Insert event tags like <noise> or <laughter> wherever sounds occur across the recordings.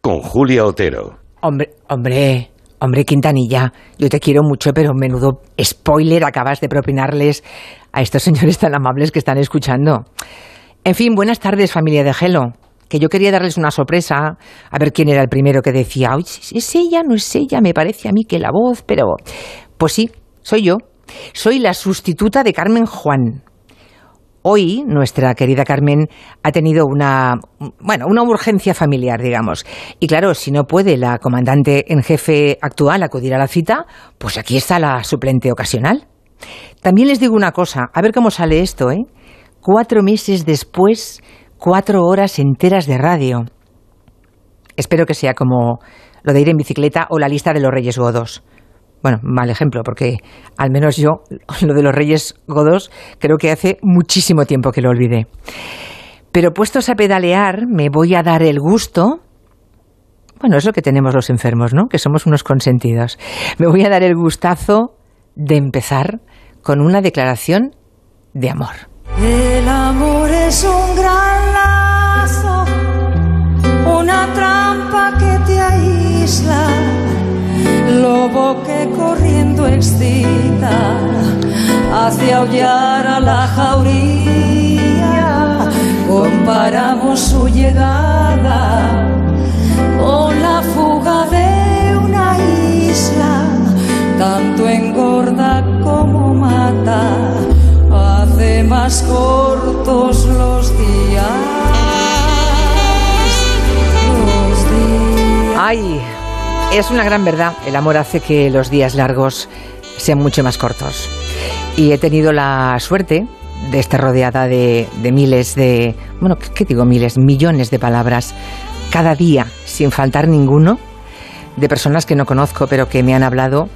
Con Julia Otero. Hombre, hombre, hombre, Quintanilla, yo te quiero mucho, pero menudo spoiler acabas de propinarles a estos señores tan amables que están escuchando. En fin, buenas tardes, familia de Gelo. Que yo quería darles una sorpresa, a ver quién era el primero que decía, es ella, no es ella, me parece a mí que la voz, pero... Pues sí, soy yo. Soy la sustituta de Carmen Juan. Hoy nuestra querida Carmen ha tenido una, bueno, una urgencia familiar, digamos. Y claro, si no puede la comandante en jefe actual acudir a la cita, pues aquí está la suplente ocasional. También les digo una cosa, a ver cómo sale esto, ¿eh? Cuatro meses después, cuatro horas enteras de radio. Espero que sea como lo de ir en bicicleta o la lista de los Reyes Godos. Bueno, mal ejemplo, porque al menos yo <laughs> lo de los Reyes Godos creo que hace muchísimo tiempo que lo olvidé. Pero puestos a pedalear, me voy a dar el gusto. Bueno, es lo que tenemos los enfermos, ¿no? Que somos unos consentidos. Me voy a dar el gustazo de empezar con una declaración de amor. El amor es un gran lazo, una trampa que te aísla, que corriendo excita, hace aullar a la jauría. Comparamos su llegada con la fuga de una isla, tanto engorda como mata hace más cortos los días. Los días. Ay, es una gran verdad. El amor hace que los días largos sean mucho más cortos. Y he tenido la suerte de estar rodeada de, miles de, bueno, ¿qué digo miles? Millones de palabras cada día, sin faltar ninguno, de personas que no conozco, pero que me han hablado,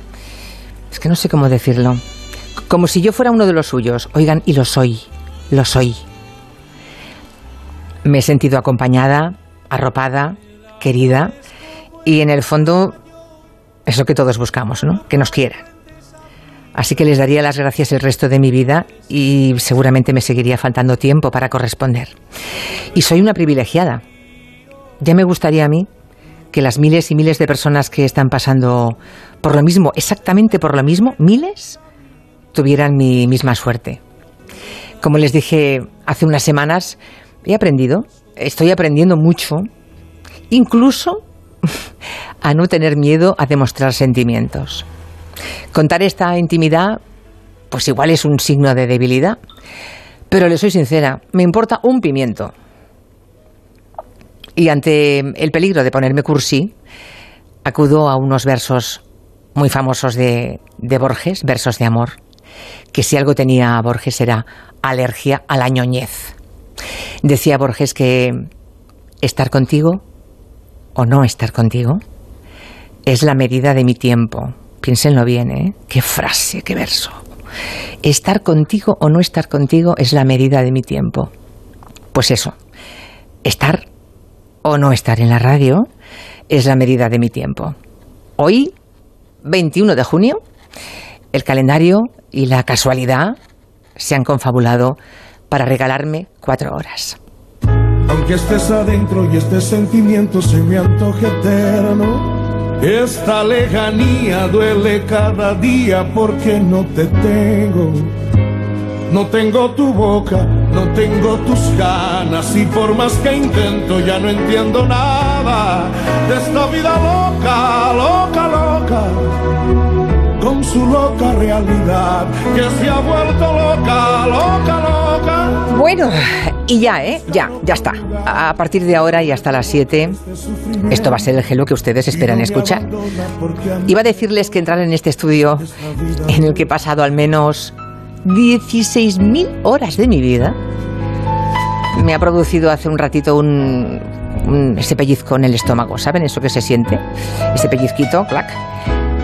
es que no sé cómo decirlo, como si yo fuera uno de los suyos. Oigan, y lo soy, lo soy. Me he sentido acompañada, arropada, querida, y en el fondo es lo que todos buscamos, ¿no? Que nos quieran. Así que les daría las gracias el resto de mi vida y seguramente me seguiría faltando tiempo para corresponder. Y soy una privilegiada. Ya me gustaría a mí que las miles y miles de personas que están pasando por lo mismo, exactamente por lo mismo, miles, tuvieran mi misma suerte. Como les dije hace unas semanas, he aprendido, estoy aprendiendo mucho, incluso <laughs> a no tener miedo a demostrar sentimientos. Contar esta intimidad, pues igual es un signo de debilidad, pero le soy sincera, me importa un pimiento. Y ante el peligro de ponerme cursi, acudo a unos versos muy famosos de, de Borges, versos de amor, que si algo tenía Borges era alergia a la ñoñez. Decía Borges que estar contigo o no estar contigo es la medida de mi tiempo. Piénsenlo bien, ¿eh? Qué frase, qué verso. Estar contigo o no estar contigo es la medida de mi tiempo. Pues eso, estar o no estar en la radio es la medida de mi tiempo. Hoy, 21 de junio, el calendario y la casualidad se han confabulado para regalarme cuatro horas. Aunque estés adentro y este sentimiento se me antoje eterno, esta lejanía duele cada día porque no te tengo. No tengo tu boca, no tengo tus ganas y por más que intento ya no entiendo nada de esta vida loca, loca, loca con su loca realidad, que se ha vuelto loca, loca, loca. Bueno, y ya, ¿eh? Ya, ya está. A partir de ahora y hasta las 7, esto va a ser el gelo que ustedes esperan escuchar. Iba a decirles que entrar en este estudio en el que he pasado al menos 16.000 horas de mi vida me ha producido hace un ratito un, un- ese pellizco en el estómago, ¿saben? Eso que se siente, ese pellizquito, clac.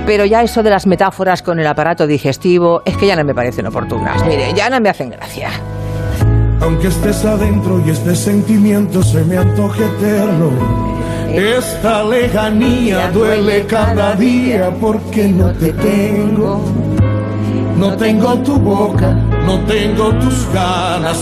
Pero ya eso de las metáforas con el aparato digestivo es que ya no me parecen oportunas. Mire, ya no me hacen gracia. Aunque estés adentro y este sentimiento se me antoje eterno, esta lejanía duele cada día porque no te tengo. No tengo tu boca, no tengo tus ganas